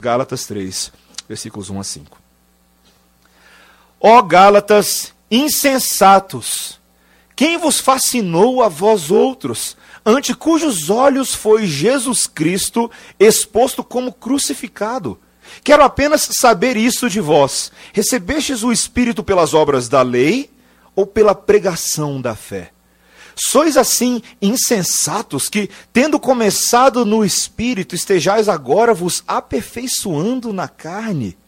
Gálatas 3, versículos 1 a 5. Ó Gálatas insensatos, quem vos fascinou a vós outros, ante cujos olhos foi Jesus Cristo exposto como crucificado? Quero apenas saber isso de vós: recebestes o Espírito pelas obras da lei ou pela pregação da fé? Sois assim insensatos que, tendo começado no espírito, estejais agora vos aperfeiçoando na carne?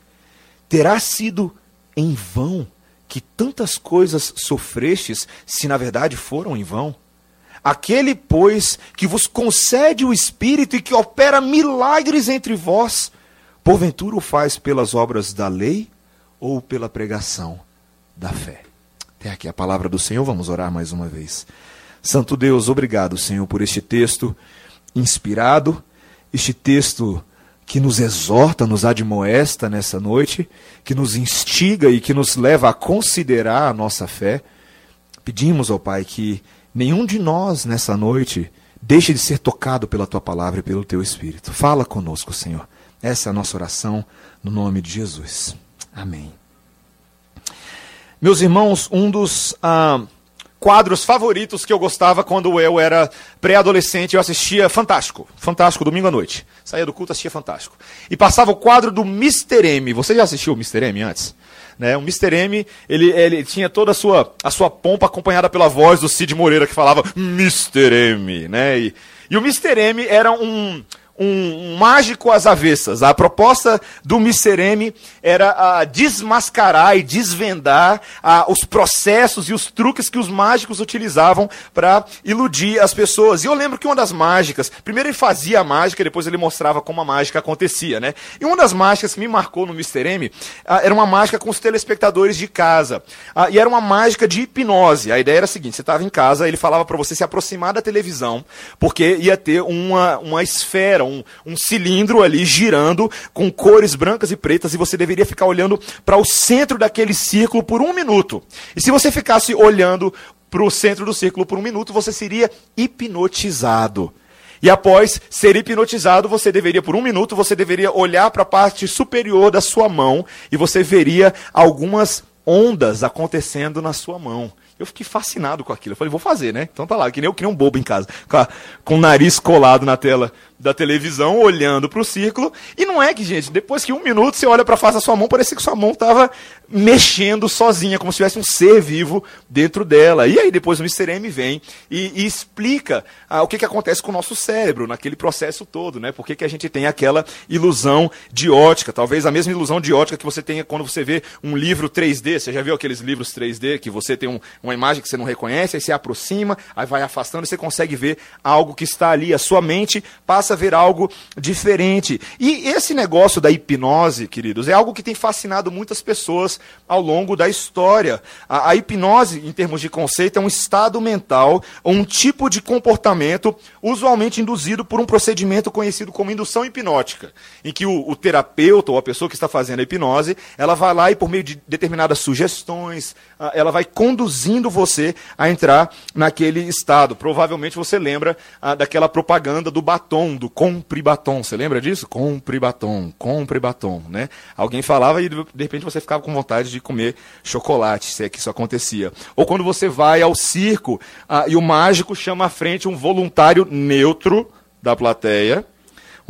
Terá sido em vão que tantas coisas sofrestes, se na verdade foram em vão? Aquele, pois, que vos concede o Espírito e que opera milagres entre vós, porventura o faz pelas obras da lei ou pela pregação da fé? Até aqui a palavra do Senhor, vamos orar mais uma vez. Santo Deus, obrigado, Senhor, por este texto inspirado, este texto que nos exorta, nos admoesta nessa noite, que nos instiga e que nos leva a considerar a nossa fé. Pedimos ao Pai que nenhum de nós nessa noite deixe de ser tocado pela tua palavra e pelo teu espírito. Fala conosco, Senhor. Essa é a nossa oração no nome de Jesus. Amém. Meus irmãos, um dos. Ah, quadros favoritos que eu gostava quando eu era pré-adolescente. Eu assistia Fantástico. Fantástico, domingo à noite. Saía do culto, assistia Fantástico. E passava o quadro do Mr. M. Você já assistiu o Mr. M antes? Né? O Mr. M, ele, ele tinha toda a sua, a sua pompa acompanhada pela voz do Cid Moreira, que falava Mr. M. Né? E, e o Mr. M era um, um, mágico às avessas. A proposta do Misereme era a desmascarar e desvendar a, os processos e os truques que os mágicos utilizavam para iludir as pessoas. E eu lembro que uma das mágicas, primeiro ele fazia a mágica, depois ele mostrava como a mágica acontecia, né? E uma das mágicas que me marcou no Misereme era uma mágica com os telespectadores de casa. e era uma mágica de hipnose. A ideia era a seguinte: você estava em casa, ele falava para você se aproximar da televisão, porque ia ter uma, uma esfera, um, um cilindro ali girando com cores brancas e pretas e você deveria ficar olhando para o centro daquele círculo por um minuto. E se você ficasse olhando para o centro do círculo por um minuto, você seria hipnotizado. E após ser hipnotizado, você deveria, por um minuto, você deveria olhar para a parte superior da sua mão e você veria algumas ondas acontecendo na sua mão. Eu fiquei fascinado com aquilo. Eu falei, vou fazer, né? Então tá lá, que nem eu, que nem um bobo em casa, com, a, com o nariz colado na tela da televisão, olhando para o círculo. E não é que, gente, depois que um minuto você olha para a face da sua mão, parece que sua mão estava mexendo sozinha, como se tivesse um ser vivo dentro dela. E aí depois o Mr. M vem e, e explica ah, o que, que acontece com o nosso cérebro naquele processo todo, né? Por que, que a gente tem aquela ilusão de ótica, talvez a mesma ilusão de ótica que você tenha quando você vê um livro 3D. Você já viu aqueles livros 3D que você tem um, uma imagem que você não reconhece, aí você aproxima, aí vai afastando e você consegue ver algo que está ali. A sua mente passa passa a ver algo diferente. E esse negócio da hipnose, queridos, é algo que tem fascinado muitas pessoas ao longo da história. A, a hipnose, em termos de conceito, é um estado mental um tipo de comportamento usualmente induzido por um procedimento conhecido como indução hipnótica, em que o, o terapeuta ou a pessoa que está fazendo a hipnose, ela vai lá e por meio de determinadas sugestões, ela vai conduzindo você a entrar naquele estado. Provavelmente você lembra daquela propaganda do batom, do compre batom. Você lembra disso? Compre batom, compre batom, né? Alguém falava e de repente você ficava com vontade de comer chocolate, se é que isso acontecia. Ou quando você vai ao circo ah, e o mágico chama à frente um voluntário neutro da plateia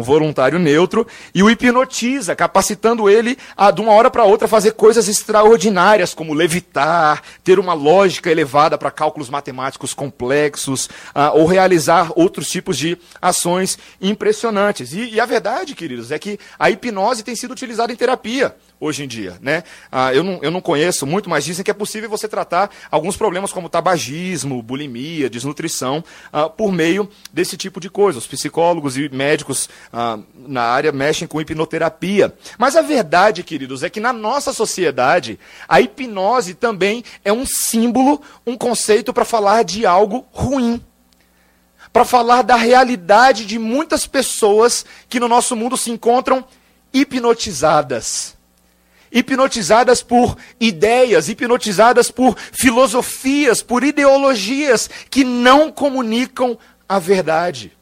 um voluntário neutro, e o hipnotiza, capacitando ele a, de uma hora para outra, fazer coisas extraordinárias, como levitar, ter uma lógica elevada para cálculos matemáticos complexos, ou realizar outros tipos de ações impressionantes. E, e a verdade, queridos, é que a hipnose tem sido utilizada em terapia hoje em dia. Né? Ah, eu, não, eu não conheço muito, mas dizem que é possível você tratar alguns problemas como tabagismo, bulimia, desnutrição, ah, por meio desse tipo de coisa. Os psicólogos e médicos ah, na área mexem com hipnoterapia. Mas a verdade, queridos, é que na nossa sociedade, a hipnose também é um símbolo, um conceito para falar de algo ruim para falar da realidade de muitas pessoas que no nosso mundo se encontram hipnotizadas hipnotizadas por ideias, hipnotizadas por filosofias, por ideologias que não comunicam a verdade.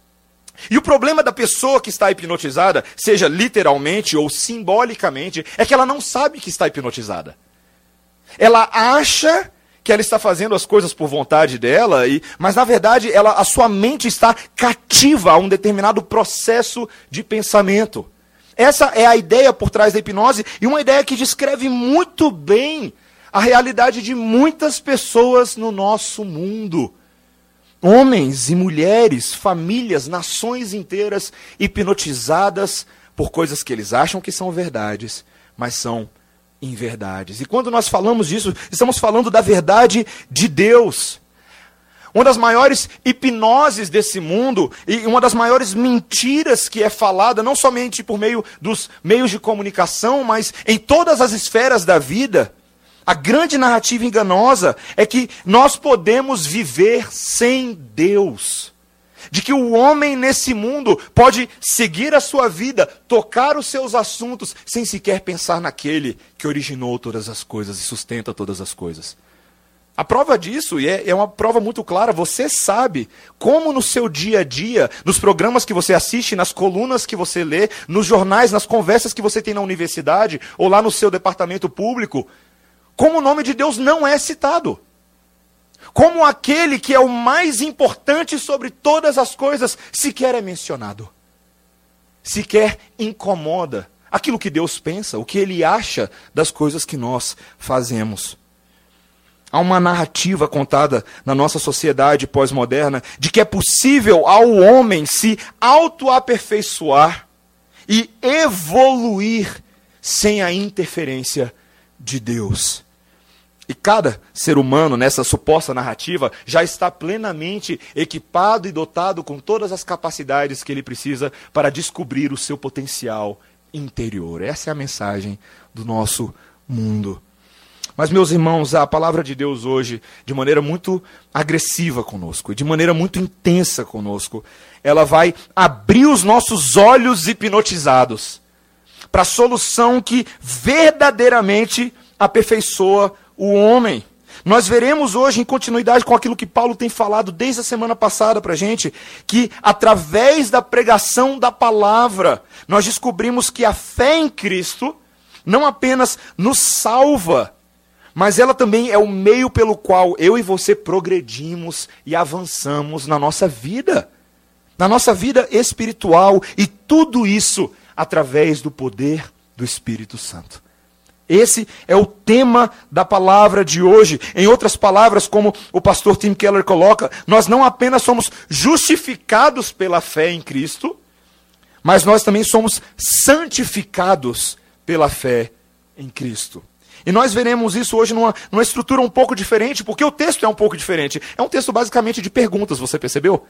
E o problema da pessoa que está hipnotizada, seja literalmente ou simbolicamente, é que ela não sabe que está hipnotizada. Ela acha que ela está fazendo as coisas por vontade dela, e, mas na verdade ela, a sua mente está cativa a um determinado processo de pensamento. Essa é a ideia por trás da hipnose e uma ideia que descreve muito bem a realidade de muitas pessoas no nosso mundo. Homens e mulheres, famílias, nações inteiras hipnotizadas por coisas que eles acham que são verdades, mas são em verdades. E quando nós falamos disso, estamos falando da verdade de Deus. Uma das maiores hipnoses desse mundo e uma das maiores mentiras que é falada, não somente por meio dos meios de comunicação, mas em todas as esferas da vida. A grande narrativa enganosa é que nós podemos viver sem Deus de que o homem nesse mundo pode seguir a sua vida, tocar os seus assuntos, sem sequer pensar naquele que originou todas as coisas e sustenta todas as coisas. A prova disso, e é, é, uma prova muito clara, você sabe como no seu dia a dia, nos programas que você assiste, nas colunas que você lê, nos jornais, nas conversas que você tem na universidade, ou lá no seu departamento público, como o nome de Deus não é citado como aquele que é o mais importante sobre todas as coisas, sequer é mencionado. Sequer incomoda aquilo que Deus pensa, o que ele acha das coisas que nós fazemos. Há uma narrativa contada na nossa sociedade pós-moderna de que é possível ao homem se autoaperfeiçoar e evoluir sem a interferência de Deus. E cada ser humano nessa suposta narrativa já está plenamente equipado e dotado com todas as capacidades que ele precisa para descobrir o seu potencial interior. Essa é a mensagem do nosso mundo. Mas, meus irmãos, a palavra de Deus hoje, de maneira muito agressiva conosco, de maneira muito intensa conosco, ela vai abrir os nossos olhos hipnotizados para a solução que verdadeiramente aperfeiçoa o homem. Nós veremos hoje, em continuidade com aquilo que Paulo tem falado desde a semana passada para a gente, que através da pregação da palavra, nós descobrimos que a fé em Cristo não apenas nos salva, mas ela também é o meio pelo qual eu e você progredimos e avançamos na nossa vida, na nossa vida espiritual, e tudo isso através do poder do Espírito Santo. Esse é o tema da palavra de hoje. Em outras palavras, como o pastor Tim Keller coloca, nós não apenas somos justificados pela fé em Cristo, mas nós também somos santificados pela fé em Cristo. E nós veremos isso hoje numa, numa estrutura um pouco diferente, porque o texto é um pouco diferente. É um texto basicamente de perguntas, você percebeu?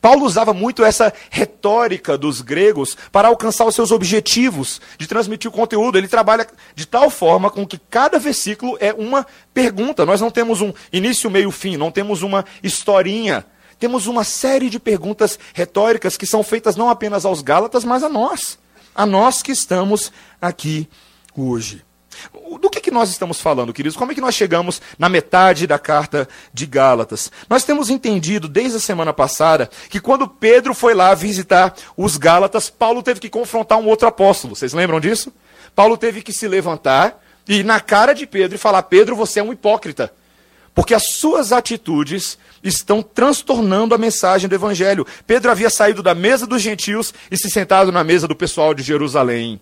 Paulo usava muito essa retórica dos gregos para alcançar os seus objetivos de transmitir o conteúdo. Ele trabalha de tal forma com que cada versículo é uma pergunta. Nós não temos um início, meio, fim, não temos uma historinha. Temos uma série de perguntas retóricas que são feitas não apenas aos Gálatas, mas a nós. A nós que estamos aqui hoje. Do que, que nós estamos falando, queridos? Como é que nós chegamos na metade da carta de Gálatas? Nós temos entendido desde a semana passada que quando Pedro foi lá visitar os Gálatas, Paulo teve que confrontar um outro apóstolo. Vocês lembram disso? Paulo teve que se levantar e ir na cara de Pedro e falar: Pedro, você é um hipócrita. Porque as suas atitudes estão transtornando a mensagem do evangelho. Pedro havia saído da mesa dos gentios e se sentado na mesa do pessoal de Jerusalém.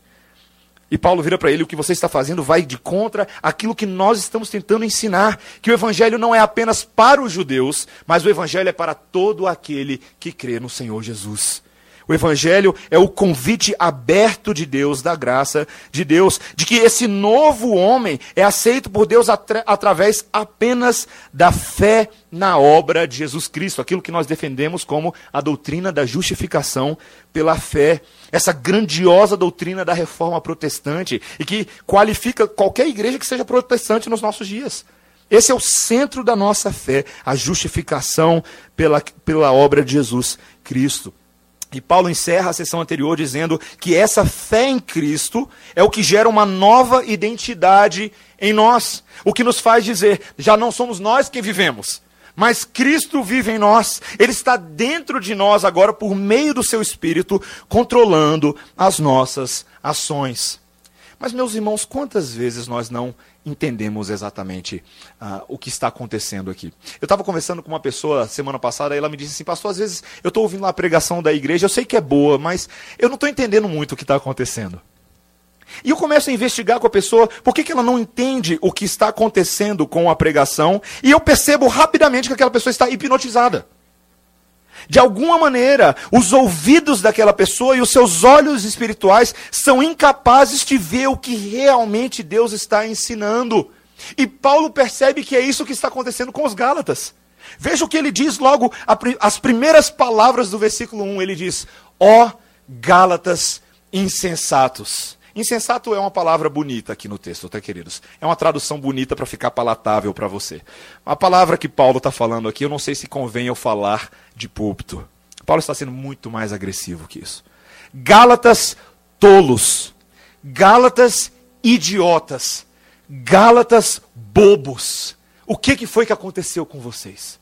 E Paulo vira para ele: o que você está fazendo vai de contra aquilo que nós estamos tentando ensinar. Que o evangelho não é apenas para os judeus, mas o evangelho é para todo aquele que crê no Senhor Jesus. O Evangelho é o convite aberto de Deus, da graça de Deus, de que esse novo homem é aceito por Deus através apenas da fé na obra de Jesus Cristo, aquilo que nós defendemos como a doutrina da justificação pela fé. Essa grandiosa doutrina da reforma protestante e que qualifica qualquer igreja que seja protestante nos nossos dias. Esse é o centro da nossa fé, a justificação pela, pela obra de Jesus Cristo. E Paulo encerra a sessão anterior dizendo que essa fé em Cristo é o que gera uma nova identidade em nós. O que nos faz dizer, já não somos nós quem vivemos, mas Cristo vive em nós, Ele está dentro de nós agora por meio do seu Espírito, controlando as nossas ações. Mas, meus irmãos, quantas vezes nós não entendemos exatamente uh, o que está acontecendo aqui? Eu estava conversando com uma pessoa semana passada e ela me disse assim: Pastor, às vezes eu estou ouvindo a pregação da igreja, eu sei que é boa, mas eu não estou entendendo muito o que está acontecendo. E eu começo a investigar com a pessoa por que, que ela não entende o que está acontecendo com a pregação, e eu percebo rapidamente que aquela pessoa está hipnotizada. De alguma maneira, os ouvidos daquela pessoa e os seus olhos espirituais são incapazes de ver o que realmente Deus está ensinando. E Paulo percebe que é isso que está acontecendo com os Gálatas. Veja o que ele diz logo, as primeiras palavras do versículo 1. Ele diz: Ó oh, Gálatas insensatos. Insensato é uma palavra bonita aqui no texto, tá, queridos? É uma tradução bonita para ficar palatável para você. A palavra que Paulo está falando aqui, eu não sei se convém eu falar de púlpito. Paulo está sendo muito mais agressivo que isso. Gálatas tolos. Gálatas idiotas. Gálatas bobos. O que, que foi que aconteceu com vocês?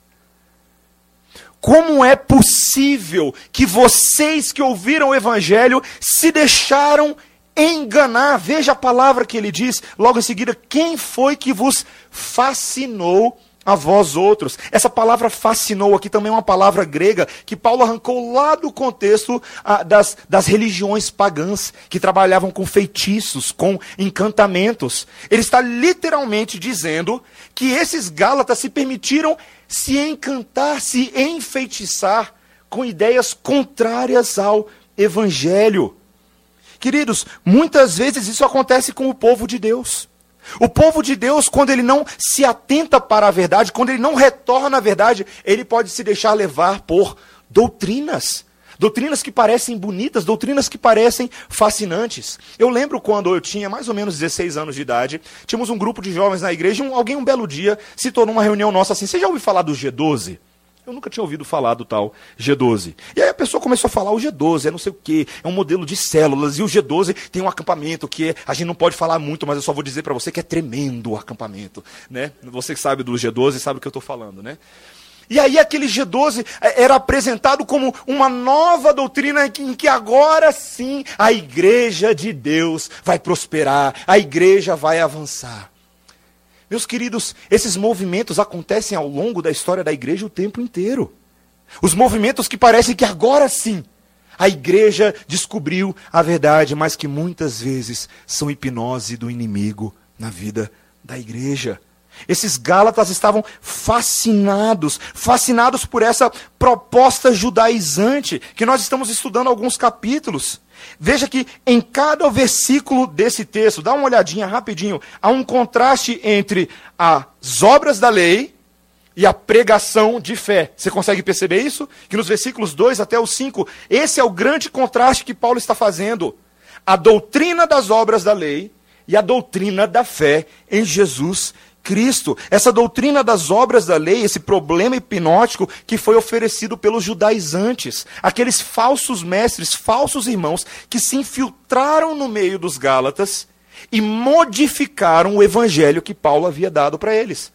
Como é possível que vocês que ouviram o evangelho se deixaram enganar. Veja a palavra que ele diz logo em seguida: quem foi que vos fascinou a vós outros? Essa palavra fascinou aqui também é uma palavra grega que Paulo arrancou lá do contexto ah, das, das religiões pagãs que trabalhavam com feitiços, com encantamentos. Ele está literalmente dizendo que esses Gálatas se permitiram se encantar, se enfeitiçar com ideias contrárias ao evangelho. Queridos, muitas vezes isso acontece com o povo de Deus. O povo de Deus, quando ele não se atenta para a verdade, quando ele não retorna à verdade, ele pode se deixar levar por doutrinas. Doutrinas que parecem bonitas, doutrinas que parecem fascinantes. Eu lembro quando eu tinha mais ou menos 16 anos de idade, tínhamos um grupo de jovens na igreja, e um, alguém um belo dia citou numa reunião nossa assim: Você já ouviu falar do G12? Eu nunca tinha ouvido falar do tal G12. E aí a pessoa começou a falar, o G12 é não sei o quê, é um modelo de células, e o G12 tem um acampamento que a gente não pode falar muito, mas eu só vou dizer para você que é tremendo o acampamento. Né? Você que sabe do G12 sabe o que eu estou falando. Né? E aí aquele G12 é, era apresentado como uma nova doutrina em que agora sim a igreja de Deus vai prosperar, a igreja vai avançar. Meus queridos, esses movimentos acontecem ao longo da história da igreja o tempo inteiro. Os movimentos que parecem que agora sim a igreja descobriu a verdade, mas que muitas vezes são hipnose do inimigo na vida da igreja. Esses Gálatas estavam fascinados, fascinados por essa proposta judaizante que nós estamos estudando alguns capítulos. Veja que em cada versículo desse texto, dá uma olhadinha rapidinho, há um contraste entre as obras da lei e a pregação de fé. Você consegue perceber isso? Que nos versículos 2 até o 5, esse é o grande contraste que Paulo está fazendo. A doutrina das obras da lei e a doutrina da fé em Jesus Cristo. Essa doutrina das obras da lei, esse problema hipnótico que foi oferecido pelos judaizantes, aqueles falsos mestres, falsos irmãos que se infiltraram no meio dos Gálatas e modificaram o evangelho que Paulo havia dado para eles.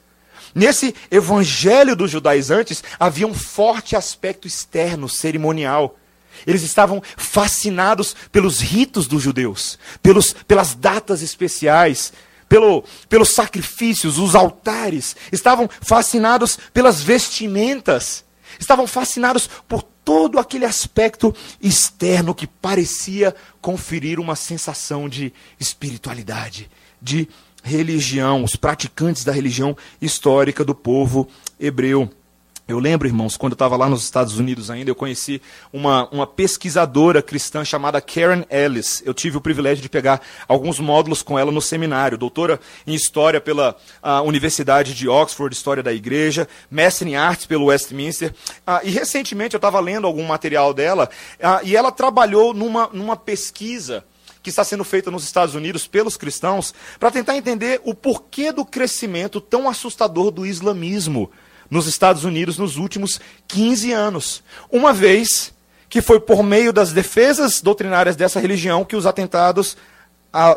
Nesse evangelho dos judaizantes havia um forte aspecto externo, cerimonial. Eles estavam fascinados pelos ritos dos judeus, pelos, pelas datas especiais, pelo, pelos sacrifícios, os altares, estavam fascinados pelas vestimentas, estavam fascinados por todo aquele aspecto externo que parecia conferir uma sensação de espiritualidade, de religião, os praticantes da religião histórica do povo hebreu. Eu lembro, irmãos, quando eu estava lá nos Estados Unidos ainda, eu conheci uma, uma pesquisadora cristã chamada Karen Ellis. Eu tive o privilégio de pegar alguns módulos com ela no seminário. Doutora em História pela Universidade de Oxford, História da Igreja, mestre em Artes pelo Westminster. Ah, e recentemente eu estava lendo algum material dela ah, e ela trabalhou numa, numa pesquisa que está sendo feita nos Estados Unidos pelos cristãos para tentar entender o porquê do crescimento tão assustador do islamismo nos Estados Unidos nos últimos 15 anos. Uma vez que foi por meio das defesas doutrinárias dessa religião que os atentados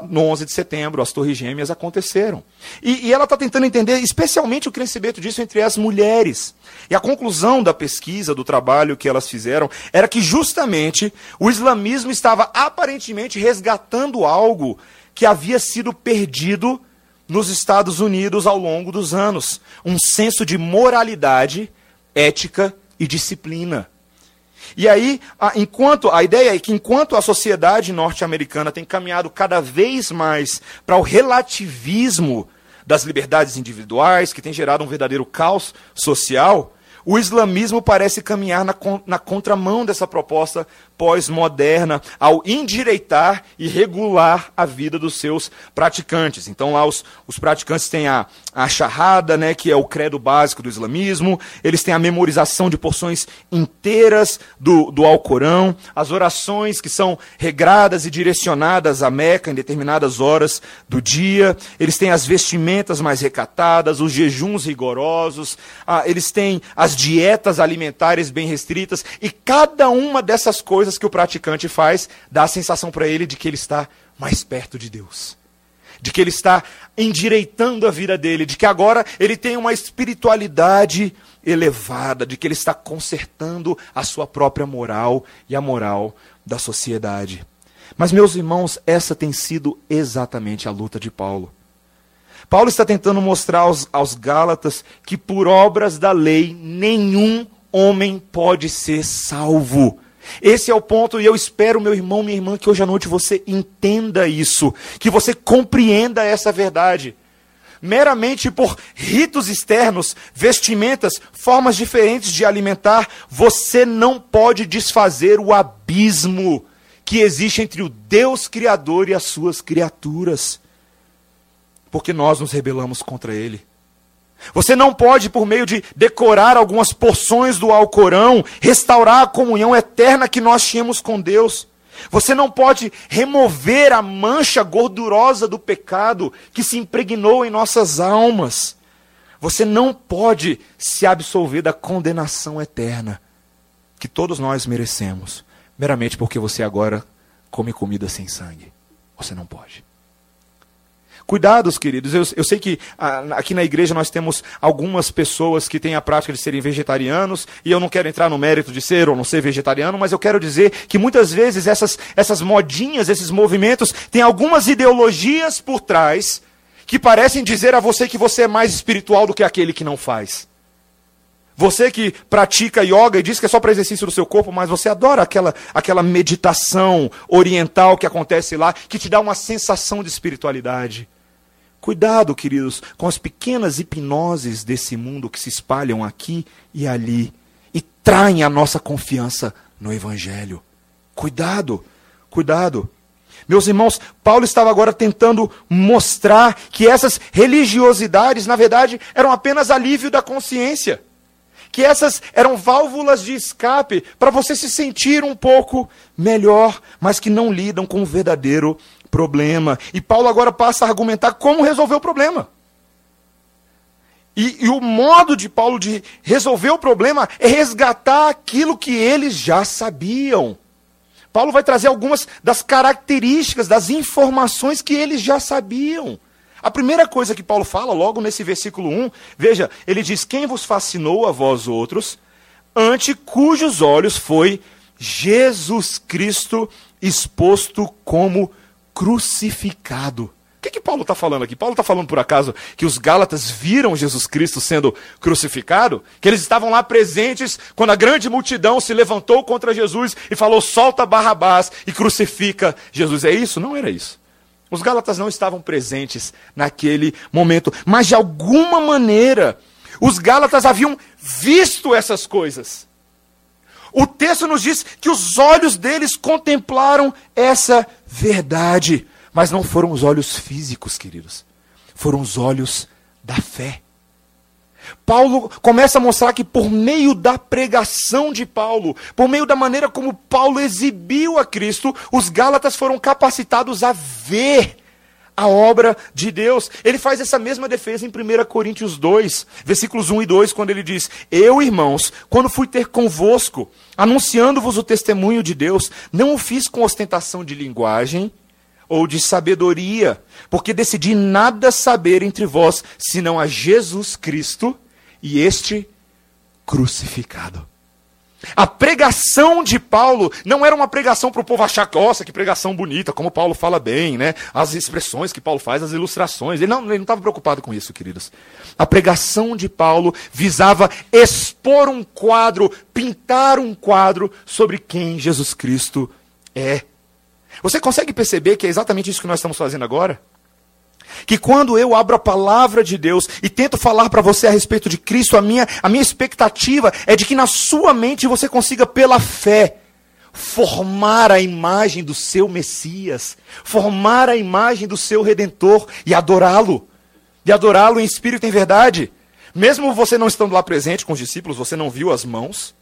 no 11 de setembro, as Torres Gêmeas aconteceram. E, e ela está tentando entender especialmente o crescimento disso entre as mulheres. E a conclusão da pesquisa, do trabalho que elas fizeram, era que justamente o islamismo estava aparentemente resgatando algo que havia sido perdido nos Estados Unidos ao longo dos anos: um senso de moralidade, ética e disciplina. E aí, a, enquanto a ideia é que enquanto a sociedade norte-americana tem caminhado cada vez mais para o relativismo das liberdades individuais, que tem gerado um verdadeiro caos social, o islamismo parece caminhar na, na contramão dessa proposta pós-moderna ao endireitar e regular a vida dos seus praticantes. Então lá os, os praticantes têm a, a charrada, né, que é o credo básico do islamismo, eles têm a memorização de porções inteiras do, do Alcorão, as orações que são regradas e direcionadas a Meca em determinadas horas do dia, eles têm as vestimentas mais recatadas, os jejuns rigorosos, ah, eles têm as dietas alimentares bem restritas, e cada uma dessas coisas que o praticante faz dá a sensação para ele de que ele está mais perto de Deus. De que ele está endireitando a vida dele, de que agora ele tem uma espiritualidade elevada, de que ele está consertando a sua própria moral e a moral da sociedade. Mas, meus irmãos, essa tem sido exatamente a luta de Paulo. Paulo está tentando mostrar aos, aos Gálatas que, por obras da lei, nenhum homem pode ser salvo. Esse é o ponto, e eu espero, meu irmão, minha irmã, que hoje à noite você entenda isso, que você compreenda essa verdade. Meramente por ritos externos, vestimentas, formas diferentes de alimentar, você não pode desfazer o abismo que existe entre o Deus Criador e as suas criaturas. Porque nós nos rebelamos contra Ele. Você não pode, por meio de decorar algumas porções do Alcorão, restaurar a comunhão eterna que nós tínhamos com Deus. Você não pode remover a mancha gordurosa do pecado que se impregnou em nossas almas. Você não pode se absolver da condenação eterna que todos nós merecemos, meramente porque você agora come comida sem sangue. Você não pode. Cuidados, queridos. Eu, eu sei que ah, aqui na igreja nós temos algumas pessoas que têm a prática de serem vegetarianos, e eu não quero entrar no mérito de ser ou não ser vegetariano, mas eu quero dizer que muitas vezes essas, essas modinhas, esses movimentos, têm algumas ideologias por trás que parecem dizer a você que você é mais espiritual do que aquele que não faz. Você que pratica yoga e diz que é só para exercício do seu corpo, mas você adora aquela, aquela meditação oriental que acontece lá, que te dá uma sensação de espiritualidade. Cuidado, queridos, com as pequenas hipnoses desse mundo que se espalham aqui e ali e traem a nossa confiança no Evangelho. Cuidado, cuidado. Meus irmãos, Paulo estava agora tentando mostrar que essas religiosidades, na verdade, eram apenas alívio da consciência. Que essas eram válvulas de escape para você se sentir um pouco melhor, mas que não lidam com o verdadeiro problema. E Paulo agora passa a argumentar como resolver o problema. E, e, o modo de Paulo de resolver o problema é resgatar aquilo que eles já sabiam. Paulo vai trazer algumas das características, das informações que eles já sabiam. A primeira coisa que Paulo fala, logo nesse versículo 1, veja, ele diz: Quem vos fascinou a vós outros, ante cujos olhos foi Jesus Cristo exposto como crucificado. O que, que Paulo está falando aqui? Paulo está falando, por acaso, que os Gálatas viram Jesus Cristo sendo crucificado? Que eles estavam lá presentes quando a grande multidão se levantou contra Jesus e falou: solta Barrabás e crucifica Jesus. É isso? Não era isso. Os Gálatas não estavam presentes naquele momento, mas de alguma maneira, os Gálatas haviam visto essas coisas. O texto nos diz que os olhos deles contemplaram essa verdade. Mas não foram os olhos físicos, queridos. Foram os olhos da fé. Paulo começa a mostrar que por meio da pregação de Paulo, por meio da maneira como Paulo exibiu a Cristo, os Gálatas foram capacitados a ver a obra de Deus. Ele faz essa mesma defesa em 1 Coríntios 2, versículos 1 e 2, quando ele diz: Eu, irmãos, quando fui ter convosco, anunciando-vos o testemunho de Deus, não o fiz com ostentação de linguagem ou de sabedoria, porque decidi nada saber entre vós, senão a Jesus Cristo e este crucificado. A pregação de Paulo não era uma pregação para o povo achar nossa, que pregação bonita, como Paulo fala bem, né? As expressões que Paulo faz, as ilustrações. Ele não estava preocupado com isso, queridos. A pregação de Paulo visava expor um quadro, pintar um quadro sobre quem Jesus Cristo é. Você consegue perceber que é exatamente isso que nós estamos fazendo agora? Que quando eu abro a palavra de Deus e tento falar para você a respeito de Cristo, a minha, a minha expectativa é de que na sua mente você consiga, pela fé, formar a imagem do seu Messias, formar a imagem do seu Redentor e adorá-lo. E adorá-lo em espírito e em verdade. Mesmo você não estando lá presente com os discípulos, você não viu as mãos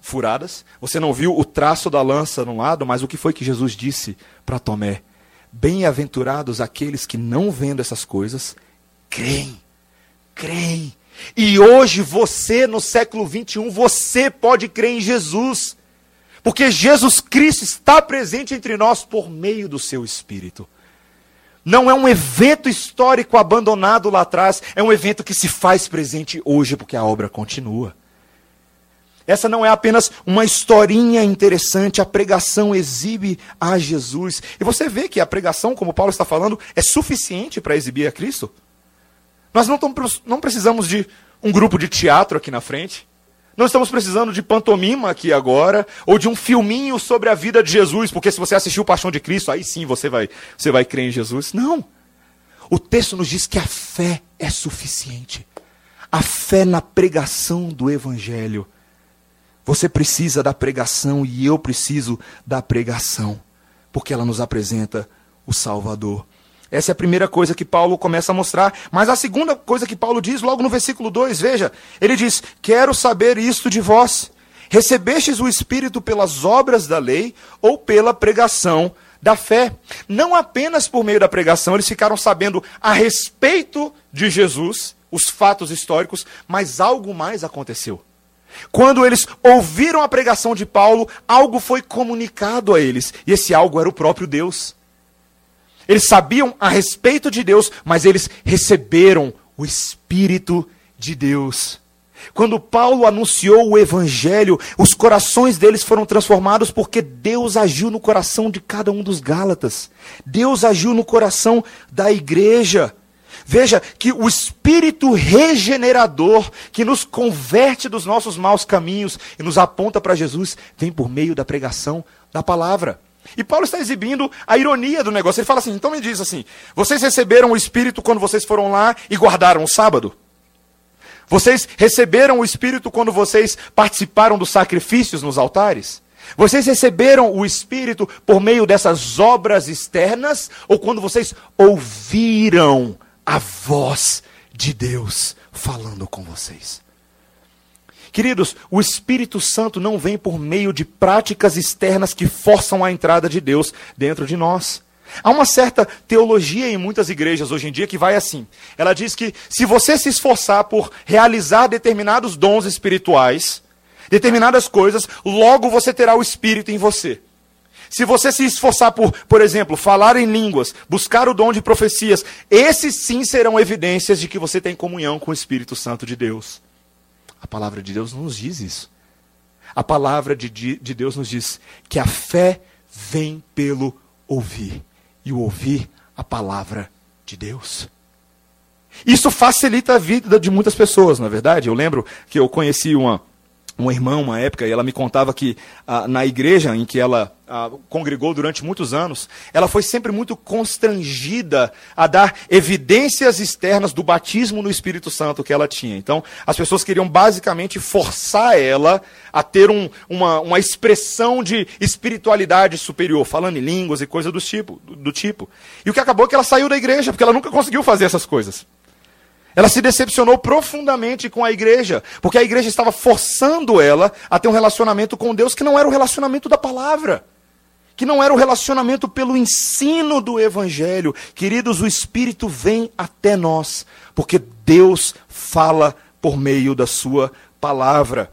furadas, você não viu o traço da lança no lado, mas o que foi que Jesus disse para Tomé? Bem-aventurados aqueles que, não vendo essas coisas, creem. Creem. E hoje você, no século 21, você pode crer em Jesus. Porque Jesus Cristo está presente entre nós por meio do seu Espírito. Não é um evento histórico abandonado lá atrás, é um evento que se faz presente hoje, porque a obra continua. Essa não é apenas uma historinha interessante, a pregação exibe a Jesus. E você vê que a pregação, como Paulo está falando, é suficiente para exibir a Cristo. Nós não, não precisamos de um grupo de teatro aqui na frente. Não estamos precisando de pantomima aqui agora, ou de um filminho sobre a vida de Jesus, porque se você assistiu Paixão de Cristo, aí sim você vai, você vai crer em Jesus. Não. O texto nos diz que a fé é suficiente. A fé na pregação do Evangelho você precisa da pregação e eu preciso da pregação, porque ela nos apresenta o Salvador. Essa é a primeira coisa que Paulo começa a mostrar. Mas a segunda coisa que Paulo diz, logo no versículo 2, veja, ele diz: Quero saber isto de vós. Recebestes o Espírito pelas obras da lei ou pela pregação da fé? Não apenas por meio da pregação, eles ficaram sabendo a respeito de Jesus, os fatos históricos, mas algo mais aconteceu. Quando eles ouviram a pregação de Paulo, algo foi comunicado a eles, e esse algo era o próprio Deus. Eles sabiam a respeito de Deus, mas eles receberam o Espírito de Deus. Quando Paulo anunciou o Evangelho, os corações deles foram transformados porque Deus agiu no coração de cada um dos Gálatas. Deus agiu no coração da igreja. Veja que o espírito regenerador que nos converte dos nossos maus caminhos e nos aponta para Jesus vem por meio da pregação da palavra. E Paulo está exibindo a ironia do negócio. Ele fala assim: então me diz assim, vocês receberam o Espírito quando vocês foram lá e guardaram o sábado? Vocês receberam o Espírito quando vocês participaram dos sacrifícios nos altares? Vocês receberam o Espírito por meio dessas obras externas ou quando vocês ouviram a voz de Deus falando com vocês. Queridos, o Espírito Santo não vem por meio de práticas externas que forçam a entrada de Deus dentro de nós. Há uma certa teologia em muitas igrejas hoje em dia que vai assim. Ela diz que se você se esforçar por realizar determinados dons espirituais, determinadas coisas, logo você terá o Espírito em você. Se você se esforçar por, por exemplo, falar em línguas, buscar o dom de profecias, esses sim serão evidências de que você tem comunhão com o Espírito Santo de Deus. A palavra de Deus nos diz isso. A palavra de, de Deus nos diz que a fé vem pelo ouvir. E o ouvir a palavra de Deus. Isso facilita a vida de muitas pessoas, na é verdade. Eu lembro que eu conheci uma uma irmã uma época, e ela me contava que ah, na igreja em que ela ah, congregou durante muitos anos, ela foi sempre muito constrangida a dar evidências externas do batismo no Espírito Santo que ela tinha. Então, as pessoas queriam basicamente forçar ela a ter um, uma, uma expressão de espiritualidade superior, falando em línguas e coisas do tipo, do tipo. E o que acabou é que ela saiu da igreja, porque ela nunca conseguiu fazer essas coisas. Ela se decepcionou profundamente com a igreja, porque a igreja estava forçando ela a ter um relacionamento com Deus que não era o relacionamento da palavra, que não era o relacionamento pelo ensino do evangelho. Queridos, o Espírito vem até nós, porque Deus fala por meio da sua palavra.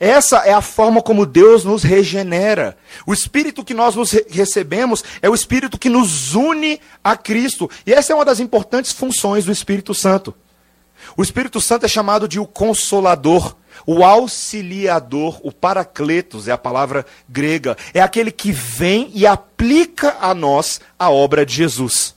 Essa é a forma como Deus nos regenera. O Espírito que nós nos recebemos é o Espírito que nos une a Cristo. E essa é uma das importantes funções do Espírito Santo. O Espírito Santo é chamado de o Consolador, o Auxiliador, o Paracletos é a palavra grega. É aquele que vem e aplica a nós a obra de Jesus.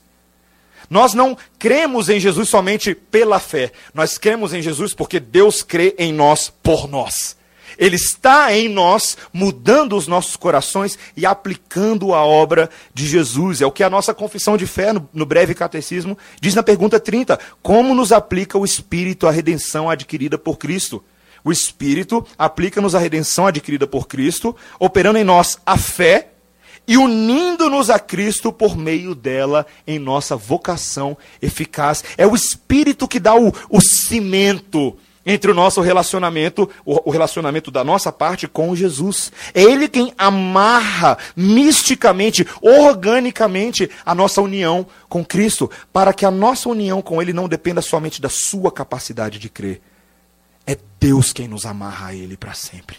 Nós não cremos em Jesus somente pela fé. Nós cremos em Jesus porque Deus crê em nós por nós. Ele está em nós, mudando os nossos corações e aplicando a obra de Jesus. É o que a nossa confissão de fé, no, no breve catecismo, diz na pergunta 30. Como nos aplica o Espírito a redenção adquirida por Cristo? O Espírito aplica-nos a redenção adquirida por Cristo, operando em nós a fé e unindo-nos a Cristo por meio dela em nossa vocação eficaz. É o Espírito que dá o, o cimento entre o nosso relacionamento, o relacionamento da nossa parte com Jesus. É Ele quem amarra misticamente, organicamente a nossa união com Cristo, para que a nossa união com Ele não dependa somente da sua capacidade de crer. É Deus quem nos amarra a Ele para sempre.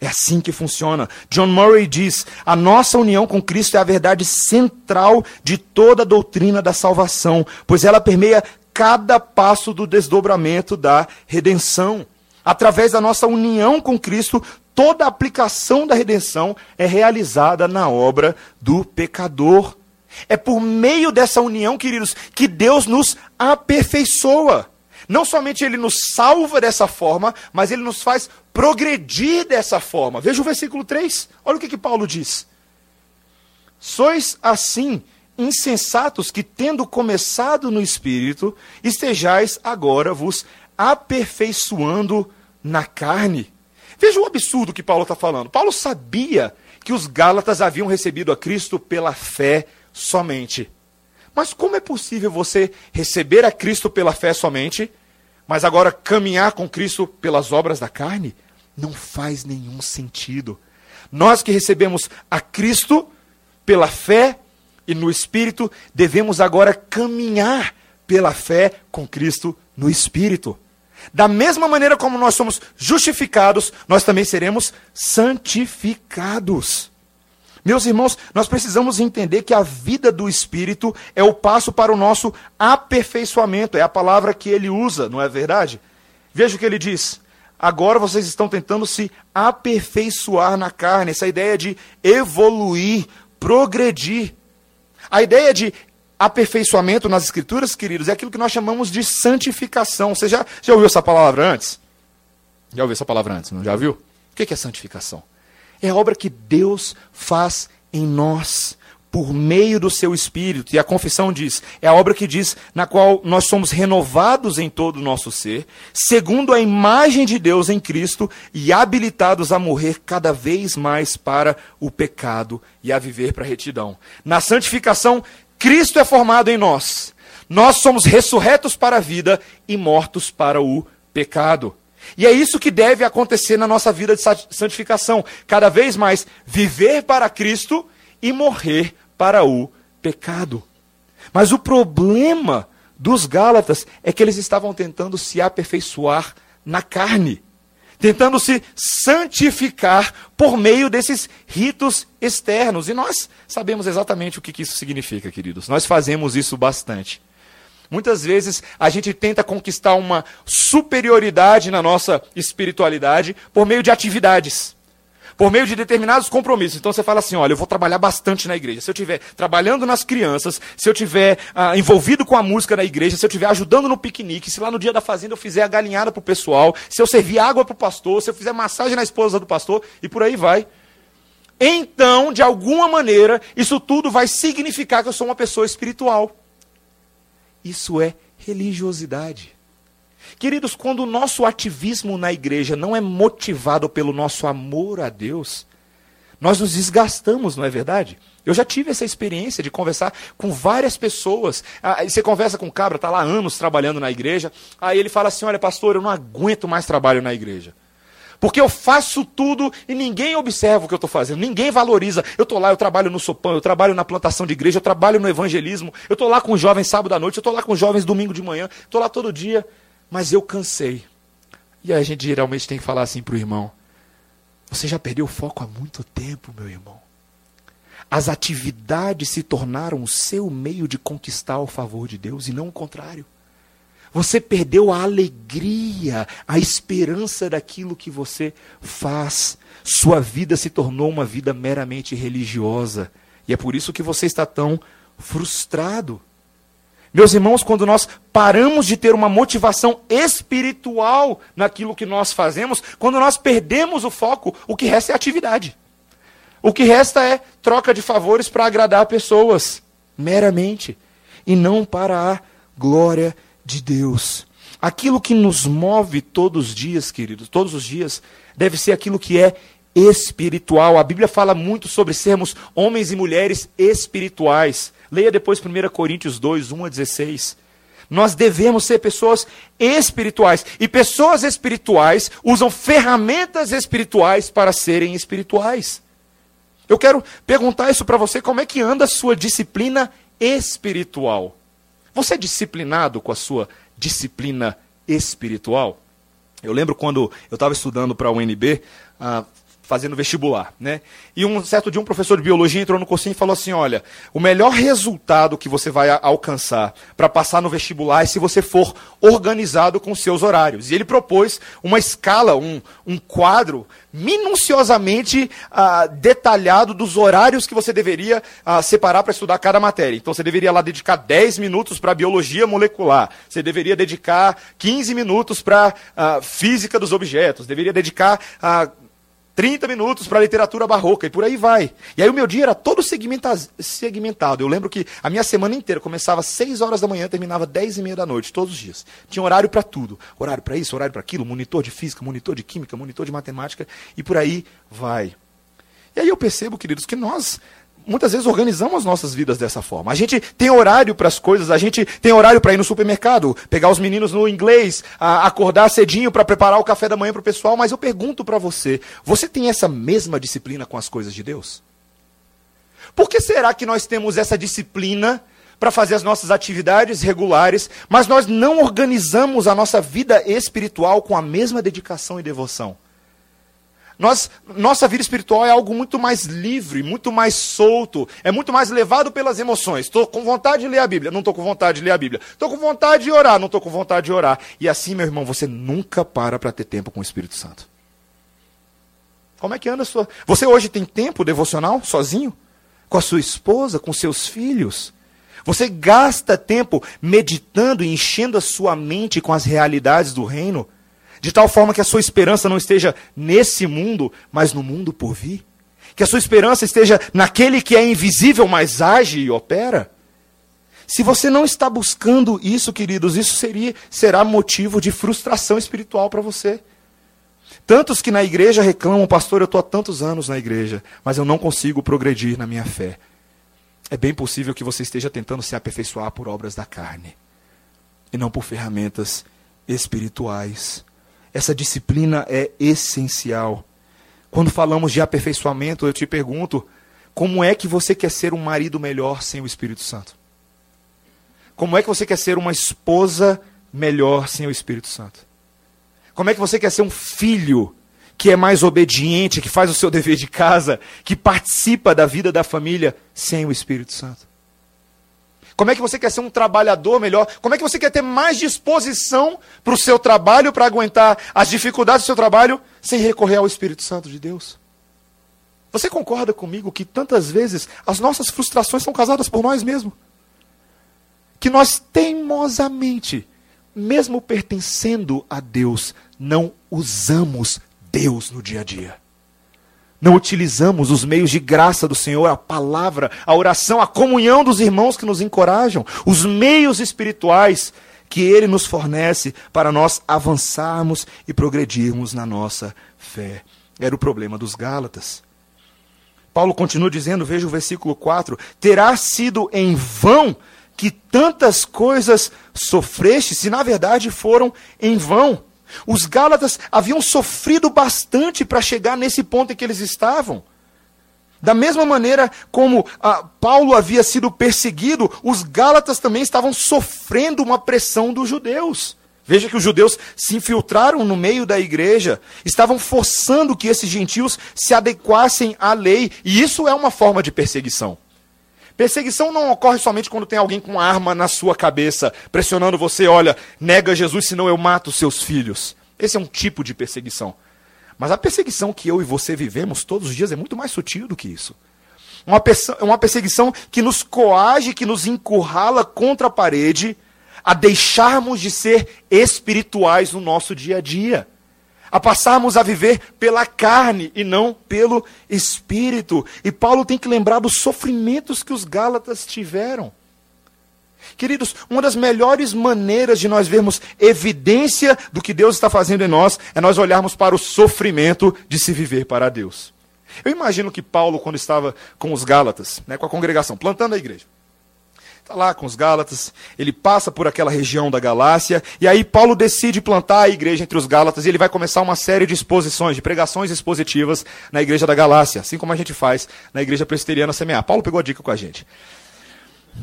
É assim que funciona. John Murray diz: a nossa união com Cristo é a verdade central de toda a doutrina da salvação, pois ela permeia cada passo do desdobramento da redenção. Através da nossa união com Cristo, toda a aplicação da redenção é realizada na obra do pecador. É por meio dessa união, queridos, que Deus nos aperfeiçoa. Não somente ele nos salva dessa forma, mas ele nos faz progredir dessa forma. Veja o versículo 3. Olha o que, que Paulo diz. Sois assim insensatos que, tendo começado no espírito, estejais agora vos aperfeiçoando na carne. Veja o absurdo que Paulo está falando. Paulo sabia que os Gálatas haviam recebido a Cristo pela fé somente. Mas como é possível você receber a Cristo pela fé somente, mas agora caminhar com Cristo pelas obras da carne? Não faz nenhum sentido. Nós que recebemos a Cristo pela fé e no Espírito, devemos agora caminhar pela fé com Cristo no Espírito. Da mesma maneira como nós somos justificados, nós também seremos santificados. Meus irmãos, nós precisamos entender que a vida do Espírito é o passo para o nosso aperfeiçoamento, é a palavra que ele usa, não é verdade? Veja o que ele diz. Agora vocês estão tentando se aperfeiçoar na carne, essa ideia de evoluir, progredir. A ideia de aperfeiçoamento nas escrituras, queridos, é aquilo que nós chamamos de santificação. Você já, já ouviu essa palavra antes? Já ouviu essa palavra antes, não já viu? O que é santificação? É a obra que Deus faz em nós por meio do seu espírito. E a confissão diz, é a obra que diz na qual nós somos renovados em todo o nosso ser, segundo a imagem de Deus em Cristo e habilitados a morrer cada vez mais para o pecado e a viver para a retidão. Na santificação, Cristo é formado em nós. Nós somos ressurretos para a vida e mortos para o pecado. E é isso que deve acontecer na nossa vida de santificação. Cada vez mais viver para Cristo e morrer para o pecado. Mas o problema dos Gálatas é que eles estavam tentando se aperfeiçoar na carne, tentando se santificar por meio desses ritos externos. E nós sabemos exatamente o que isso significa, queridos. Nós fazemos isso bastante. Muitas vezes a gente tenta conquistar uma superioridade na nossa espiritualidade por meio de atividades por meio de determinados compromissos. Então você fala assim: olha, eu vou trabalhar bastante na igreja. Se eu estiver trabalhando nas crianças, se eu estiver ah, envolvido com a música na igreja, se eu estiver ajudando no piquenique, se lá no dia da fazenda eu fizer a galinhada para o pessoal, se eu servir água para o pastor, se eu fizer massagem na esposa do pastor, e por aí vai. Então, de alguma maneira, isso tudo vai significar que eu sou uma pessoa espiritual. Isso é religiosidade. Queridos, quando o nosso ativismo na igreja não é motivado pelo nosso amor a Deus, nós nos desgastamos, não é verdade? Eu já tive essa experiência de conversar com várias pessoas. Ah, você conversa com o cabra, está lá anos trabalhando na igreja. Aí ele fala assim: Olha, pastor, eu não aguento mais trabalho na igreja. Porque eu faço tudo e ninguém observa o que eu estou fazendo, ninguém valoriza. Eu estou lá, eu trabalho no sopão, eu trabalho na plantação de igreja, eu trabalho no evangelismo, eu estou lá com os jovens sábado à noite, eu estou lá com os jovens domingo de manhã, estou lá todo dia mas eu cansei. E aí a gente geralmente tem que falar assim para o irmão: Você já perdeu o foco há muito tempo, meu irmão. As atividades se tornaram o seu meio de conquistar o favor de Deus e não o contrário. Você perdeu a alegria, a esperança daquilo que você faz. Sua vida se tornou uma vida meramente religiosa. E é por isso que você está tão frustrado. Meus irmãos, quando nós paramos de ter uma motivação espiritual naquilo que nós fazemos, quando nós perdemos o foco, o que resta é atividade. O que resta é troca de favores para agradar pessoas, meramente, e não para a glória de Deus. Aquilo que nos move todos os dias, queridos, todos os dias, deve ser aquilo que é espiritual. A Bíblia fala muito sobre sermos homens e mulheres espirituais. Leia depois 1 Coríntios 2, 1 a 16. Nós devemos ser pessoas espirituais. E pessoas espirituais usam ferramentas espirituais para serem espirituais. Eu quero perguntar isso para você: como é que anda a sua disciplina espiritual? Você é disciplinado com a sua disciplina espiritual? Eu lembro quando eu estava estudando para a UNB, ah, fazendo vestibular, né? E um certo dia um professor de biologia entrou no cursinho e falou assim: "Olha, o melhor resultado que você vai alcançar para passar no vestibular é se você for organizado com seus horários". E ele propôs uma escala, um, um quadro minuciosamente ah, detalhado dos horários que você deveria ah, separar para estudar cada matéria. Então você deveria lá dedicar 10 minutos para biologia molecular, você deveria dedicar 15 minutos para ah, física dos objetos, deveria dedicar 30 minutos para literatura barroca e por aí vai. E aí o meu dia era todo segmentado. Eu lembro que a minha semana inteira começava às 6 horas da manhã, terminava às 10 e meia da noite, todos os dias. Tinha horário para tudo. Horário para isso, horário para aquilo, monitor de física, monitor de química, monitor de matemática e por aí vai. E aí eu percebo, queridos, que nós muitas vezes organizamos nossas vidas dessa forma. A gente tem horário para as coisas, a gente tem horário para ir no supermercado, pegar os meninos no inglês, acordar cedinho para preparar o café da manhã para o pessoal, mas eu pergunto para você, você tem essa mesma disciplina com as coisas de Deus? Por que será que nós temos essa disciplina para fazer as nossas atividades regulares, mas nós não organizamos a nossa vida espiritual com a mesma dedicação e devoção? Nós, nossa vida espiritual é algo muito mais livre, muito mais solto, é muito mais levado pelas emoções. Estou com vontade de ler a Bíblia, não estou com vontade de ler a Bíblia. Estou com vontade de orar, não estou com vontade de orar. E assim, meu irmão, você nunca para para ter tempo com o Espírito Santo. Como é que anda a sua. Você hoje tem tempo devocional, sozinho? Com a sua esposa, com seus filhos? Você gasta tempo meditando e enchendo a sua mente com as realidades do reino? De tal forma que a sua esperança não esteja nesse mundo, mas no mundo por vir. Que a sua esperança esteja naquele que é invisível, mas age e opera. Se você não está buscando isso, queridos, isso seria, será motivo de frustração espiritual para você. Tantos que na igreja reclamam, pastor, eu estou há tantos anos na igreja, mas eu não consigo progredir na minha fé. É bem possível que você esteja tentando se aperfeiçoar por obras da carne e não por ferramentas espirituais. Essa disciplina é essencial. Quando falamos de aperfeiçoamento, eu te pergunto: como é que você quer ser um marido melhor sem o Espírito Santo? Como é que você quer ser uma esposa melhor sem o Espírito Santo? Como é que você quer ser um filho que é mais obediente, que faz o seu dever de casa, que participa da vida da família sem o Espírito Santo? Como é que você quer ser um trabalhador melhor? Como é que você quer ter mais disposição para o seu trabalho, para aguentar as dificuldades do seu trabalho, sem recorrer ao Espírito Santo de Deus? Você concorda comigo que tantas vezes as nossas frustrações são causadas por nós mesmos? Que nós teimosamente, mesmo pertencendo a Deus, não usamos Deus no dia a dia. Não utilizamos os meios de graça do Senhor, a palavra, a oração, a comunhão dos irmãos que nos encorajam, os meios espirituais que Ele nos fornece para nós avançarmos e progredirmos na nossa fé. Era o problema dos Gálatas. Paulo continua dizendo, veja o versículo 4: Terá sido em vão que tantas coisas sofreste, se na verdade foram em vão. Os Gálatas haviam sofrido bastante para chegar nesse ponto em que eles estavam. Da mesma maneira como ah, Paulo havia sido perseguido, os Gálatas também estavam sofrendo uma pressão dos judeus. Veja que os judeus se infiltraram no meio da igreja, estavam forçando que esses gentios se adequassem à lei, e isso é uma forma de perseguição. Perseguição não ocorre somente quando tem alguém com arma na sua cabeça, pressionando você, olha, nega Jesus, senão eu mato seus filhos. Esse é um tipo de perseguição. Mas a perseguição que eu e você vivemos todos os dias é muito mais sutil do que isso. Uma, uma perseguição que nos coage, que nos encurrala contra a parede, a deixarmos de ser espirituais no nosso dia a dia, a passarmos a viver pela carne e não pelo espírito. E Paulo tem que lembrar dos sofrimentos que os Gálatas tiveram. Queridos, uma das melhores maneiras de nós vermos evidência do que Deus está fazendo em nós é nós olharmos para o sofrimento de se viver para Deus. Eu imagino que Paulo, quando estava com os Gálatas, né, com a congregação, plantando a igreja, Está lá com os Gálatas, ele passa por aquela região da Galácia, e aí Paulo decide plantar a igreja entre os Gálatas, e ele vai começar uma série de exposições, de pregações expositivas na igreja da Galácia, assim como a gente faz na igreja presbiteriana semear. Paulo pegou a dica com a gente.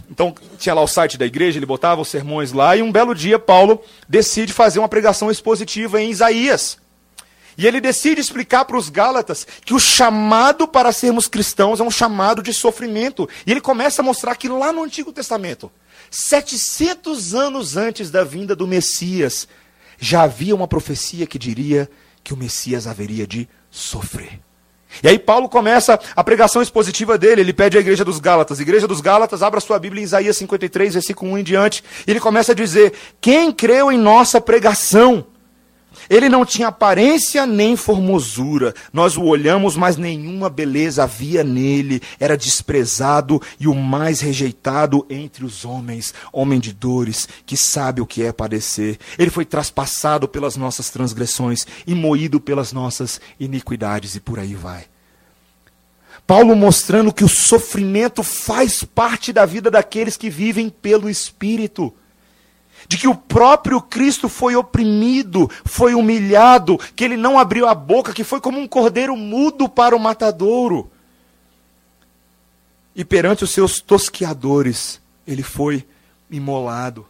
Então, tinha lá o site da igreja, ele botava os sermões lá, e um belo dia Paulo decide fazer uma pregação expositiva em Isaías. E ele decide explicar para os Gálatas que o chamado para sermos cristãos é um chamado de sofrimento. E ele começa a mostrar que lá no Antigo Testamento, 700 anos antes da vinda do Messias, já havia uma profecia que diria que o Messias haveria de sofrer. E aí Paulo começa a pregação expositiva dele, ele pede à igreja dos Gálatas, igreja dos Gálatas, abra sua Bíblia em Isaías 53, versículo 1 em diante, e ele começa a dizer: "Quem creu em nossa pregação?" Ele não tinha aparência nem formosura. Nós o olhamos, mas nenhuma beleza havia nele. Era desprezado e o mais rejeitado entre os homens. Homem de dores, que sabe o que é padecer. Ele foi traspassado pelas nossas transgressões e moído pelas nossas iniquidades. E por aí vai. Paulo mostrando que o sofrimento faz parte da vida daqueles que vivem pelo Espírito de que o próprio Cristo foi oprimido, foi humilhado, que ele não abriu a boca, que foi como um cordeiro mudo para o matadouro. E perante os seus tosqueadores, ele foi imolado.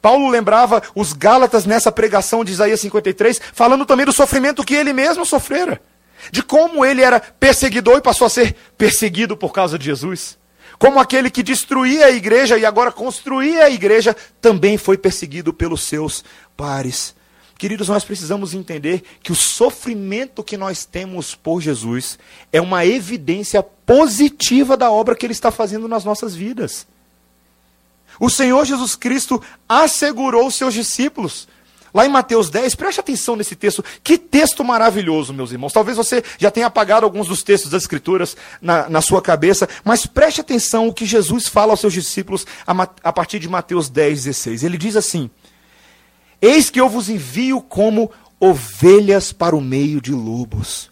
Paulo lembrava os Gálatas nessa pregação de Isaías 53, falando também do sofrimento que ele mesmo sofrera, de como ele era perseguidor e passou a ser perseguido por causa de Jesus como aquele que destruía a igreja e agora construía a igreja, também foi perseguido pelos seus pares. Queridos, nós precisamos entender que o sofrimento que nós temos por Jesus é uma evidência positiva da obra que ele está fazendo nas nossas vidas. O Senhor Jesus Cristo assegurou os seus discípulos Lá em Mateus 10, preste atenção nesse texto. Que texto maravilhoso, meus irmãos. Talvez você já tenha apagado alguns dos textos das Escrituras na, na sua cabeça, mas preste atenção o que Jesus fala aos seus discípulos a, a partir de Mateus 10, 16. Ele diz assim: Eis que eu vos envio como ovelhas para o meio de lobos.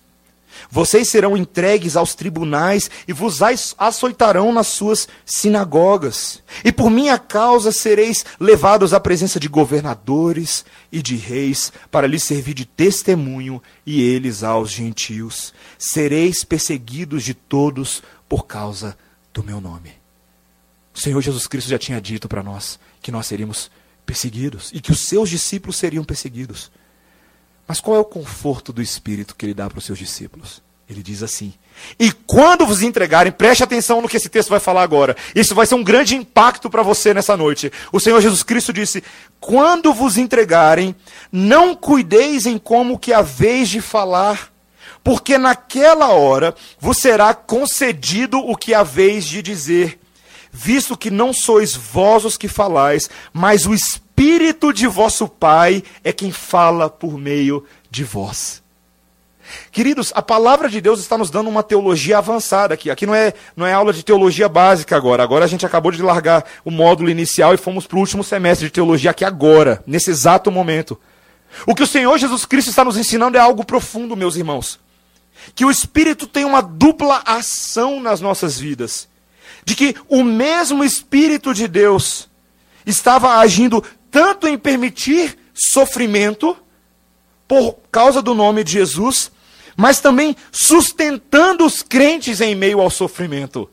Vocês serão entregues aos tribunais e vos açoitarão nas suas sinagogas. E por minha causa sereis levados à presença de governadores e de reis, para lhes servir de testemunho, e eles aos gentios. Sereis perseguidos de todos por causa do meu nome. O Senhor Jesus Cristo já tinha dito para nós que nós seríamos perseguidos e que os seus discípulos seriam perseguidos. Mas qual é o conforto do Espírito que ele dá para os seus discípulos? Ele diz assim: E quando vos entregarem, preste atenção no que esse texto vai falar agora. Isso vai ser um grande impacto para você nessa noite. O Senhor Jesus Cristo disse: Quando vos entregarem, não cuideis em como que haveis de falar, porque naquela hora vos será concedido o que haveis de dizer, visto que não sois vós os que falais, mas o Espírito Espírito de vosso Pai é quem fala por meio de vós. Queridos, a palavra de Deus está nos dando uma teologia avançada aqui. Aqui não é, não é aula de teologia básica agora. Agora a gente acabou de largar o módulo inicial e fomos para o último semestre de teologia aqui agora, nesse exato momento. O que o Senhor Jesus Cristo está nos ensinando é algo profundo, meus irmãos. Que o Espírito tem uma dupla ação nas nossas vidas. De que o mesmo Espírito de Deus estava agindo tanto em permitir sofrimento por causa do nome de Jesus, mas também sustentando os crentes em meio ao sofrimento.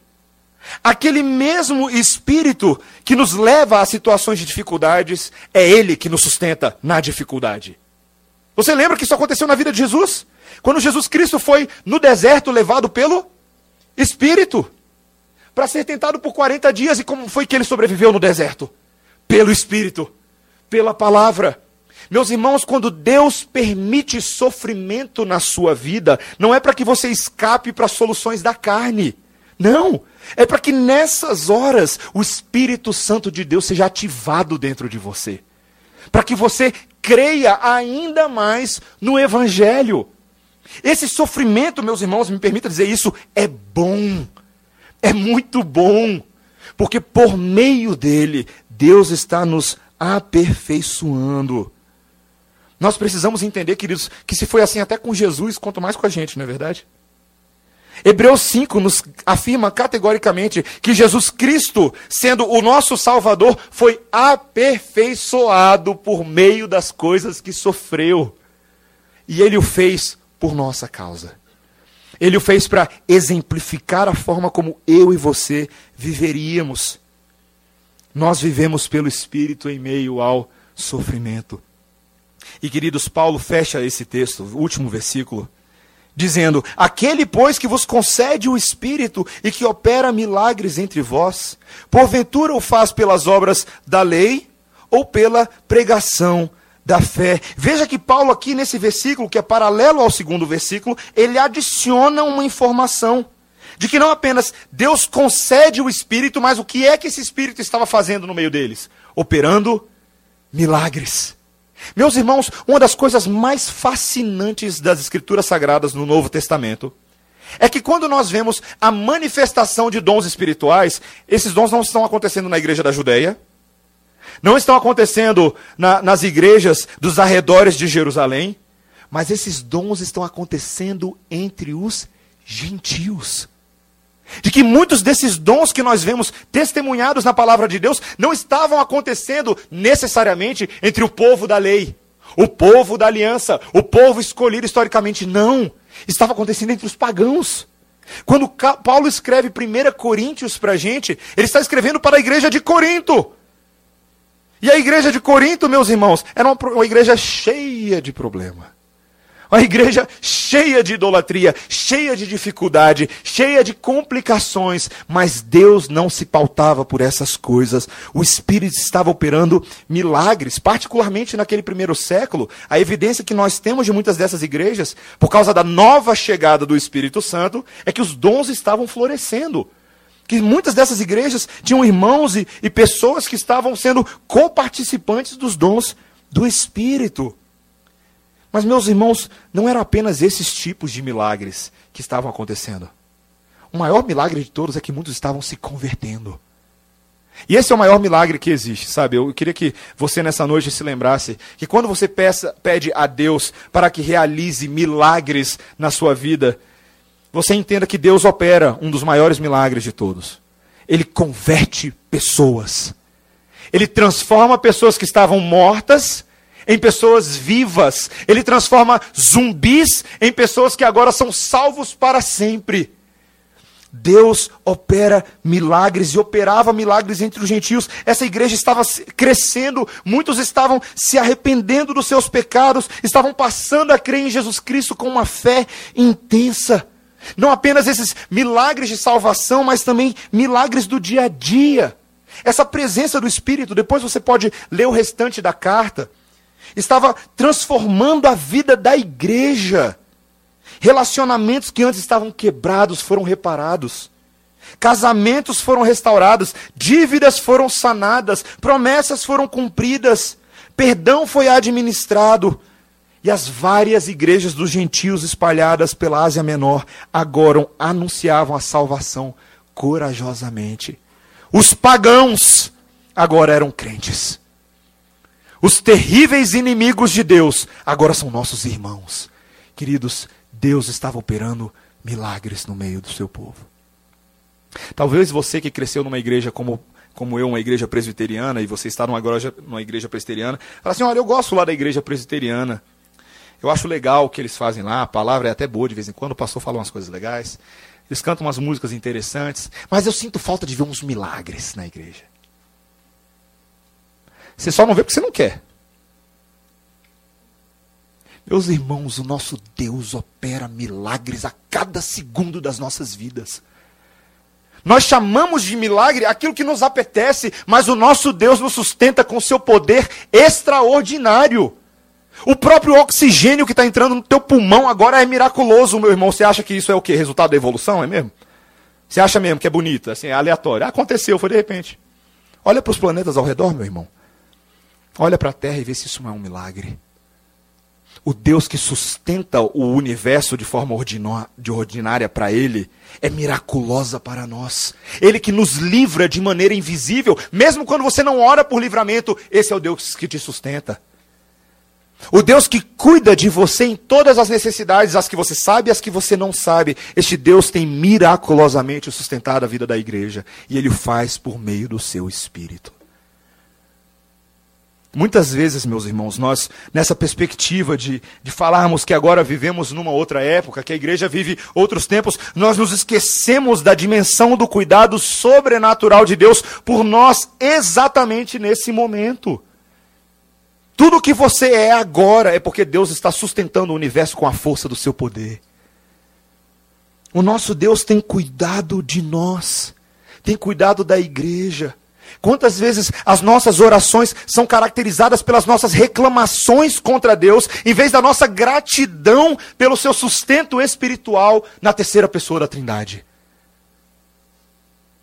Aquele mesmo Espírito que nos leva a situações de dificuldades, é Ele que nos sustenta na dificuldade. Você lembra que isso aconteceu na vida de Jesus? Quando Jesus Cristo foi no deserto levado pelo Espírito para ser tentado por 40 dias, e como foi que ele sobreviveu no deserto? Pelo Espírito, pela palavra. Meus irmãos, quando Deus permite sofrimento na sua vida, não é para que você escape para soluções da carne. Não. É para que nessas horas o Espírito Santo de Deus seja ativado dentro de você. Para que você creia ainda mais no Evangelho. Esse sofrimento, meus irmãos, me permita dizer isso, é bom. É muito bom. Porque por meio dele, Deus está nos aperfeiçoando. Nós precisamos entender, queridos, que se foi assim até com Jesus, quanto mais com a gente, não é verdade? Hebreus 5 nos afirma categoricamente que Jesus Cristo, sendo o nosso Salvador, foi aperfeiçoado por meio das coisas que sofreu. E ele o fez por nossa causa. Ele o fez para exemplificar a forma como eu e você viveríamos. Nós vivemos pelo Espírito em meio ao sofrimento. E queridos, Paulo fecha esse texto, último versículo, dizendo: Aquele, pois, que vos concede o Espírito e que opera milagres entre vós, porventura o faz pelas obras da lei ou pela pregação da fé. Veja que Paulo, aqui nesse versículo, que é paralelo ao segundo versículo, ele adiciona uma informação. De que não apenas Deus concede o Espírito, mas o que é que esse Espírito estava fazendo no meio deles? Operando milagres. Meus irmãos, uma das coisas mais fascinantes das Escrituras Sagradas no Novo Testamento é que quando nós vemos a manifestação de dons espirituais, esses dons não estão acontecendo na igreja da Judéia, não estão acontecendo na, nas igrejas dos arredores de Jerusalém, mas esses dons estão acontecendo entre os gentios. De que muitos desses dons que nós vemos testemunhados na palavra de Deus não estavam acontecendo necessariamente entre o povo da lei, o povo da aliança, o povo escolhido historicamente. Não. Estava acontecendo entre os pagãos. Quando Paulo escreve 1 Coríntios para a gente, ele está escrevendo para a igreja de Corinto. E a igreja de Corinto, meus irmãos, era uma, uma igreja cheia de problema. Uma igreja cheia de idolatria, cheia de dificuldade, cheia de complicações, mas Deus não se pautava por essas coisas. O Espírito estava operando milagres, particularmente naquele primeiro século. A evidência que nós temos de muitas dessas igrejas, por causa da nova chegada do Espírito Santo, é que os dons estavam florescendo que muitas dessas igrejas tinham irmãos e, e pessoas que estavam sendo coparticipantes dos dons do Espírito. Mas, meus irmãos, não eram apenas esses tipos de milagres que estavam acontecendo. O maior milagre de todos é que muitos estavam se convertendo. E esse é o maior milagre que existe, sabe? Eu queria que você nessa noite se lembrasse que quando você peça, pede a Deus para que realize milagres na sua vida, você entenda que Deus opera um dos maiores milagres de todos. Ele converte pessoas. Ele transforma pessoas que estavam mortas em pessoas vivas. Ele transforma zumbis em pessoas que agora são salvos para sempre. Deus opera milagres e operava milagres entre os gentios. Essa igreja estava crescendo, muitos estavam se arrependendo dos seus pecados, estavam passando a crer em Jesus Cristo com uma fé intensa. Não apenas esses milagres de salvação, mas também milagres do dia a dia. Essa presença do Espírito, depois você pode ler o restante da carta, estava transformando a vida da igreja. Relacionamentos que antes estavam quebrados foram reparados. Casamentos foram restaurados, dívidas foram sanadas, promessas foram cumpridas, perdão foi administrado, e as várias igrejas dos gentios espalhadas pela Ásia Menor agora anunciavam a salvação corajosamente. Os pagãos agora eram crentes. Os terríveis inimigos de Deus agora são nossos irmãos. Queridos, Deus estava operando milagres no meio do seu povo. Talvez você que cresceu numa igreja como, como eu, uma igreja presbiteriana, e você está numa igreja, numa igreja presbiteriana, fala assim: olha, eu gosto lá da igreja presbiteriana. Eu acho legal o que eles fazem lá, a palavra é até boa de vez em quando, o pastor fala umas coisas legais. eles cantam umas músicas interessantes, mas eu sinto falta de ver uns milagres na igreja. Você só não vê porque você não quer. Meus irmãos, o nosso Deus opera milagres a cada segundo das nossas vidas. Nós chamamos de milagre aquilo que nos apetece, mas o nosso Deus nos sustenta com seu poder extraordinário. O próprio oxigênio que está entrando no teu pulmão agora é miraculoso, meu irmão. Você acha que isso é o quê? Resultado da evolução, é mesmo? Você acha mesmo que é bonito, assim, é aleatório? Aconteceu, foi de repente. Olha para os planetas ao redor, meu irmão. Olha para a Terra e vê se isso não é um milagre. O Deus que sustenta o universo de forma ordinária para Ele é miraculosa para nós. Ele que nos livra de maneira invisível, mesmo quando você não ora por livramento, esse é o Deus que te sustenta. O Deus que cuida de você em todas as necessidades, as que você sabe e as que você não sabe. Este Deus tem miraculosamente sustentado a vida da igreja. E ele o faz por meio do seu Espírito. Muitas vezes, meus irmãos, nós, nessa perspectiva de, de falarmos que agora vivemos numa outra época, que a igreja vive outros tempos, nós nos esquecemos da dimensão do cuidado sobrenatural de Deus por nós exatamente nesse momento. Tudo que você é agora é porque Deus está sustentando o universo com a força do seu poder. O nosso Deus tem cuidado de nós, tem cuidado da igreja. Quantas vezes as nossas orações são caracterizadas pelas nossas reclamações contra Deus, em vez da nossa gratidão pelo seu sustento espiritual na terceira pessoa da Trindade?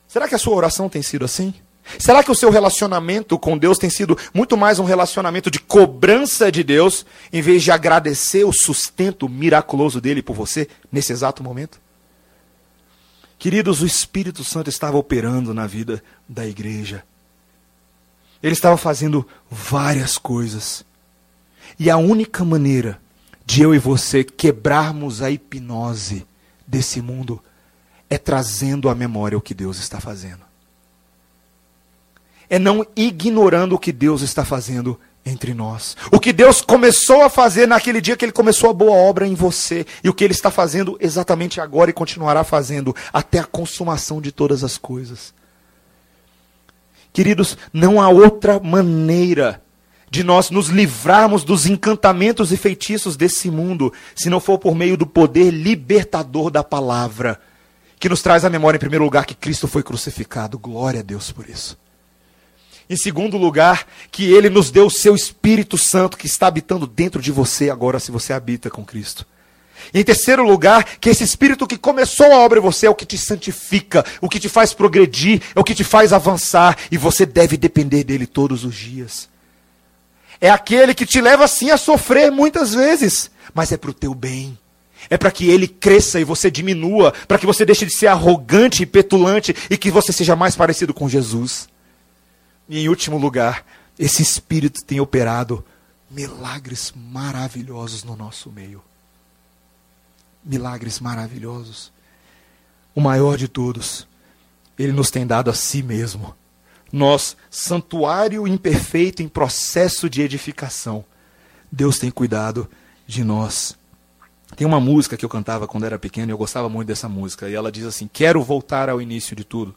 Será que a sua oração tem sido assim? Será que o seu relacionamento com Deus tem sido muito mais um relacionamento de cobrança de Deus, em vez de agradecer o sustento miraculoso dele por você nesse exato momento? Queridos, o Espírito Santo estava operando na vida da igreja. Ele estava fazendo várias coisas. E a única maneira de eu e você quebrarmos a hipnose desse mundo é trazendo à memória o que Deus está fazendo. É não ignorando o que Deus está fazendo entre nós. O que Deus começou a fazer naquele dia que Ele começou a boa obra em você. E o que Ele está fazendo exatamente agora e continuará fazendo até a consumação de todas as coisas. Queridos, não há outra maneira de nós nos livrarmos dos encantamentos e feitiços desse mundo, se não for por meio do poder libertador da palavra, que nos traz à memória, em primeiro lugar, que Cristo foi crucificado. Glória a Deus por isso. Em segundo lugar, que ele nos deu o seu Espírito Santo que está habitando dentro de você agora, se você habita com Cristo. Em terceiro lugar, que esse Espírito que começou a obra em você é o que te santifica, o que te faz progredir, é o que te faz avançar, e você deve depender dele todos os dias. É aquele que te leva sim a sofrer muitas vezes, mas é para o teu bem. É para que ele cresça e você diminua, para que você deixe de ser arrogante e petulante e que você seja mais parecido com Jesus. E em último lugar, esse Espírito tem operado milagres maravilhosos no nosso meio. Milagres maravilhosos. O maior de todos, ele nos tem dado a si mesmo. Nós, santuário imperfeito em processo de edificação. Deus tem cuidado de nós. Tem uma música que eu cantava quando era pequeno e eu gostava muito dessa música. E ela diz assim: Quero voltar ao início de tudo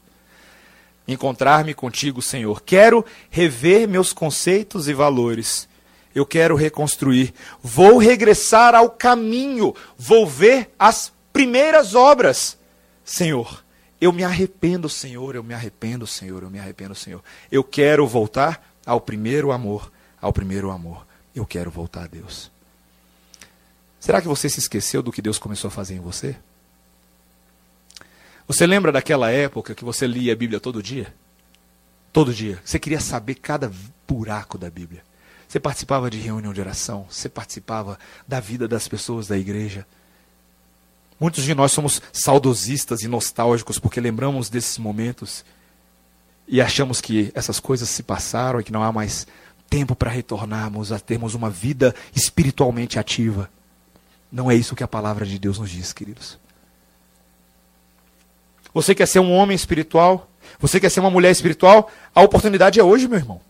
encontrar-me contigo, Senhor. Quero rever meus conceitos e valores. Eu quero reconstruir. Vou regressar ao caminho. Vou ver as primeiras obras. Senhor, eu me arrependo, Senhor. Eu me arrependo, Senhor. Eu me arrependo, Senhor. Eu quero voltar ao primeiro amor. Ao primeiro amor. Eu quero voltar a Deus. Será que você se esqueceu do que Deus começou a fazer em você? Você lembra daquela época que você lia a Bíblia todo dia? Todo dia. Você queria saber cada buraco da Bíblia. Você participava de reunião de oração, você participava da vida das pessoas da igreja. Muitos de nós somos saudosistas e nostálgicos porque lembramos desses momentos e achamos que essas coisas se passaram e que não há mais tempo para retornarmos a termos uma vida espiritualmente ativa. Não é isso que a palavra de Deus nos diz, queridos. Você quer ser um homem espiritual? Você quer ser uma mulher espiritual? A oportunidade é hoje, meu irmão.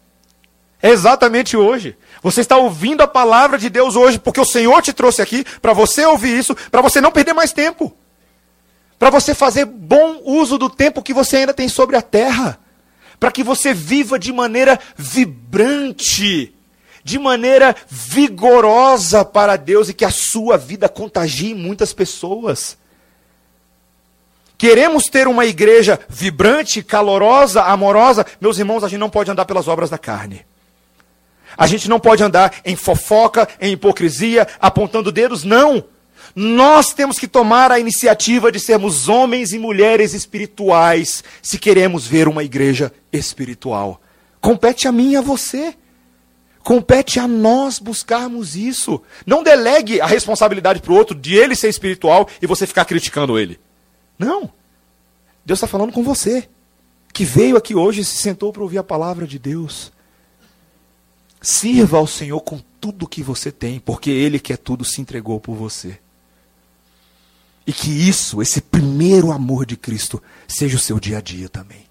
É exatamente hoje. Você está ouvindo a palavra de Deus hoje, porque o Senhor te trouxe aqui para você ouvir isso, para você não perder mais tempo. para você fazer bom uso do tempo que você ainda tem sobre a terra, para que você viva de maneira vibrante, de maneira vigorosa para Deus e que a sua vida contagie muitas pessoas. Queremos ter uma igreja vibrante, calorosa, amorosa. Meus irmãos, a gente não pode andar pelas obras da carne. A gente não pode andar em fofoca, em hipocrisia, apontando dedos, não. Nós temos que tomar a iniciativa de sermos homens e mulheres espirituais, se queremos ver uma igreja espiritual. Compete a mim e a você. Compete a nós buscarmos isso. Não delegue a responsabilidade para o outro de ele ser espiritual e você ficar criticando ele. Não. Deus está falando com você, que veio aqui hoje e se sentou para ouvir a palavra de Deus. Sirva ao Senhor com tudo que você tem, porque Ele que é tudo se entregou por você. E que isso, esse primeiro amor de Cristo, seja o seu dia a dia também.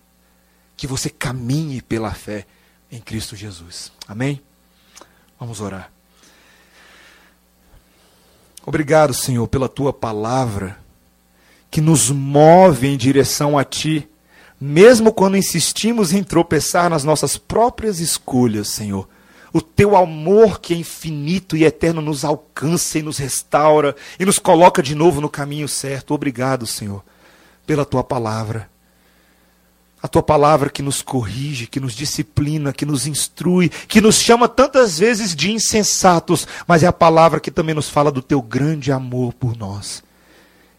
Que você caminhe pela fé em Cristo Jesus. Amém? Vamos orar. Obrigado, Senhor, pela tua palavra que nos move em direção a Ti, mesmo quando insistimos em tropeçar nas nossas próprias escolhas, Senhor. O teu amor que é infinito e eterno nos alcança e nos restaura e nos coloca de novo no caminho certo. Obrigado, Senhor, pela tua palavra. A tua palavra que nos corrige, que nos disciplina, que nos instrui, que nos chama tantas vezes de insensatos, mas é a palavra que também nos fala do teu grande amor por nós.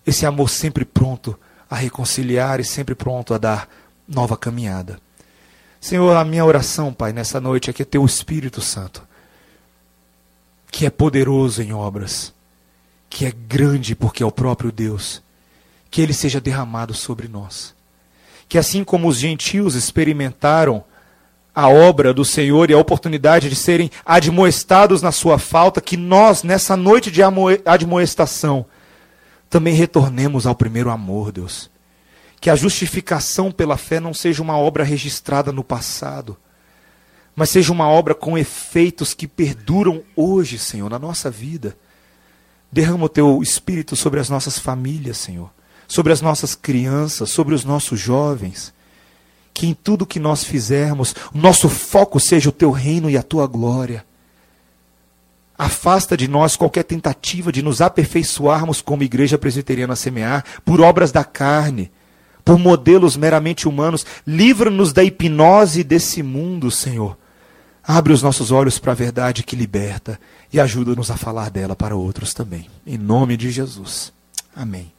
Esse amor sempre pronto a reconciliar e sempre pronto a dar nova caminhada. Senhor, a minha oração, Pai, nessa noite é que teu Espírito Santo, que é poderoso em obras, que é grande porque é o próprio Deus, que ele seja derramado sobre nós. Que assim como os gentios experimentaram a obra do Senhor e a oportunidade de serem admoestados na sua falta, que nós, nessa noite de admoestação, também retornemos ao primeiro amor, Deus. Que a justificação pela fé não seja uma obra registrada no passado, mas seja uma obra com efeitos que perduram hoje, Senhor, na nossa vida. Derrama o teu espírito sobre as nossas famílias, Senhor, sobre as nossas crianças, sobre os nossos jovens. Que em tudo que nós fizermos, o nosso foco seja o teu reino e a tua glória. Afasta de nós qualquer tentativa de nos aperfeiçoarmos como igreja presbiteriana semear por obras da carne, por modelos meramente humanos. Livra-nos da hipnose desse mundo, Senhor. Abre os nossos olhos para a verdade que liberta e ajuda-nos a falar dela para outros também. Em nome de Jesus. Amém.